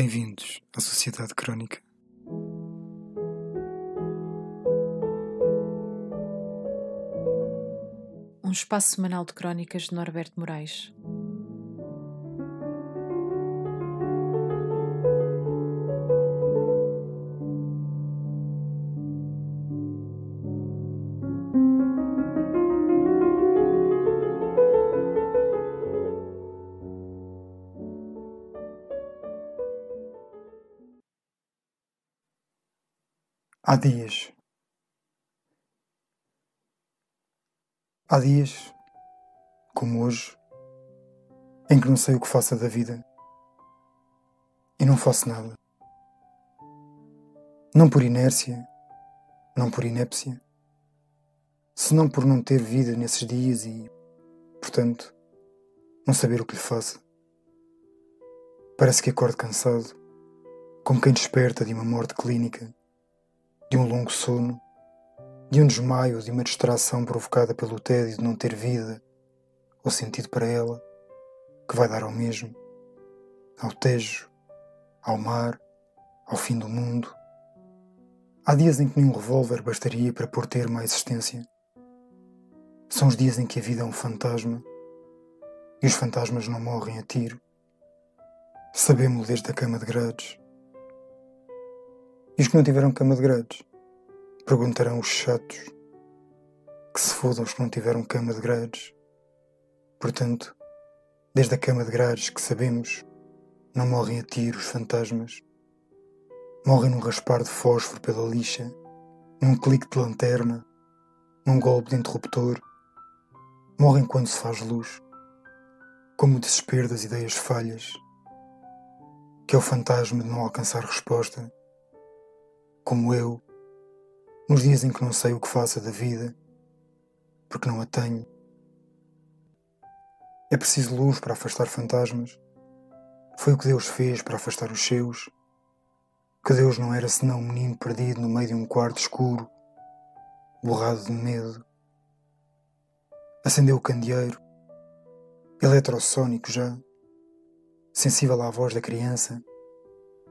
Bem-vindos à Sociedade Crónica. Um espaço semanal de crónicas de Norberto Moraes. Há dias. Há dias, como hoje, em que não sei o que faça da vida e não faço nada. Não por inércia, não por inépcia, senão por não ter vida nesses dias e, portanto, não saber o que lhe faça. Parece que acordo cansado, como quem desperta de uma morte clínica de um longo sono, de um desmaio, de uma distração provocada pelo tédio de não ter vida ou sentido para ela, que vai dar ao mesmo, ao tejo, ao mar, ao fim do mundo. Há dias em que nenhum revólver bastaria para pôr termo à existência. São os dias em que a vida é um fantasma e os fantasmas não morrem a tiro. Sabemos-lo desde a cama de grades. E os que não tiveram cama de grades? Perguntarão os chatos. Que se fodam os que não tiveram cama de grades. Portanto, desde a cama de grades que sabemos, não morrem a tiro os fantasmas. Morrem num raspar de fósforo pela lixa, num clique de lanterna, num golpe de interruptor. Morrem quando se faz luz, como o desespero das ideias falhas, que é o fantasma de não alcançar resposta como eu, nos dias em que não sei o que faça da vida, porque não a tenho. É preciso luz para afastar fantasmas. Foi o que Deus fez para afastar os seus. Que Deus não era senão um menino perdido no meio de um quarto escuro, borrado de medo. Acendeu o candeeiro, eletrossônico já, sensível à voz da criança,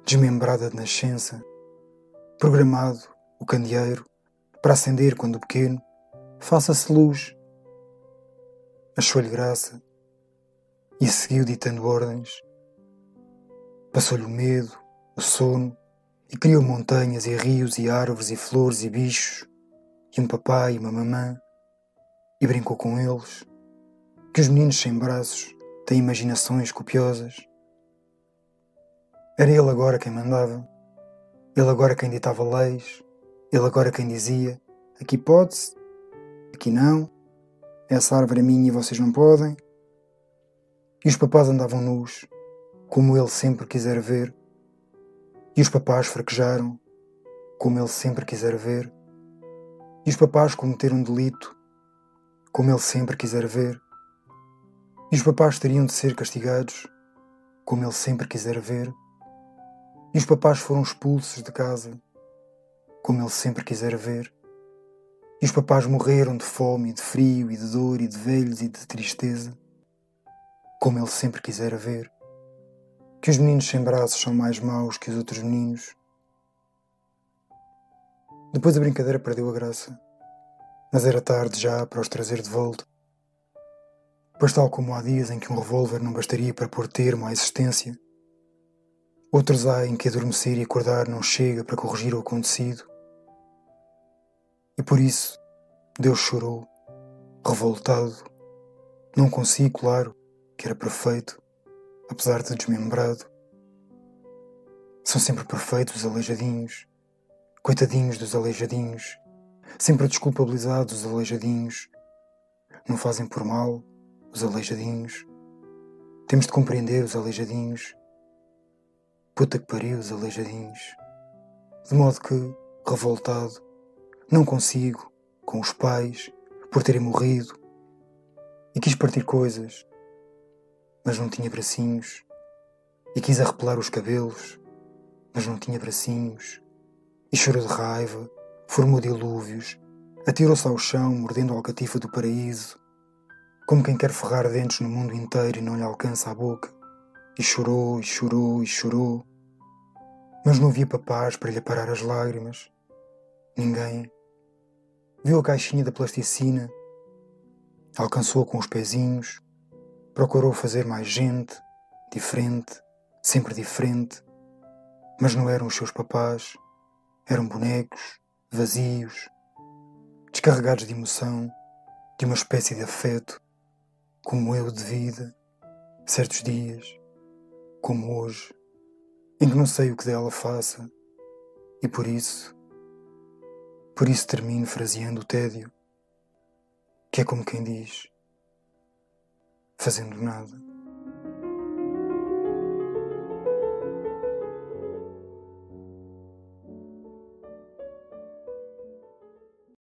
desmembrada de nascença programado o candeeiro para acender quando pequeno, faça-se luz. Achou-lhe graça e seguiu ditando ordens. Passou-lhe o medo, o sono e criou montanhas e rios e árvores e flores e bichos e um papai e uma mamã e brincou com eles. Que os meninos sem braços têm imaginações copiosas. Era ele agora quem mandava ele agora quem ditava leis, ele agora quem dizia: aqui pode-se, aqui não, essa árvore é minha e vocês não podem. E os papás andavam nus, como ele sempre quiser ver. E os papás fraquejaram, como ele sempre quiser ver. E os papás cometeram delito, como ele sempre quiser ver. E os papás teriam de ser castigados, como ele sempre quiser ver. E os papás foram expulsos de casa, como ele sempre quisera ver. E os papás morreram de fome, de frio, e de dor, e de velhos, e de tristeza, como ele sempre quisera ver. Que os meninos sem braços são mais maus que os outros meninos. Depois a brincadeira perdeu a graça, mas era tarde já para os trazer de volta. Pois, tal como há dias em que um revólver não bastaria para pôr termo à existência, Outros há em que adormecer e acordar não chega para corrigir o acontecido. E por isso Deus chorou, revoltado. Não consigo, claro, que era perfeito, apesar de desmembrado. São sempre perfeitos os aleijadinhos, coitadinhos dos aleijadinhos, sempre desculpabilizados os aleijadinhos. Não fazem por mal os aleijadinhos. Temos de compreender os aleijadinhos Puta que pariu, os aleijadinhos. De modo que, revoltado, não consigo, com os pais, por terem morrido, e quis partir coisas, mas não tinha bracinhos, e quis arrepelar os cabelos, mas não tinha bracinhos, e chorou de raiva, formou dilúvios, atirou-se ao chão, mordendo a alcatifa do paraíso, como quem quer ferrar dentes no mundo inteiro e não lhe alcança a boca, e chorou, e chorou, e chorou, Mas não havia papás para lhe parar as lágrimas. Ninguém. Viu a caixinha da plasticina, alcançou-a com os pezinhos, procurou fazer mais gente, diferente, sempre diferente, mas não eram os seus papás, eram bonecos, vazios, descarregados de emoção, de uma espécie de afeto, como eu de vida, certos dias, como hoje, em que não sei o que dela faça, e por isso, por isso termino fraseando o tédio, que é como quem diz, fazendo nada.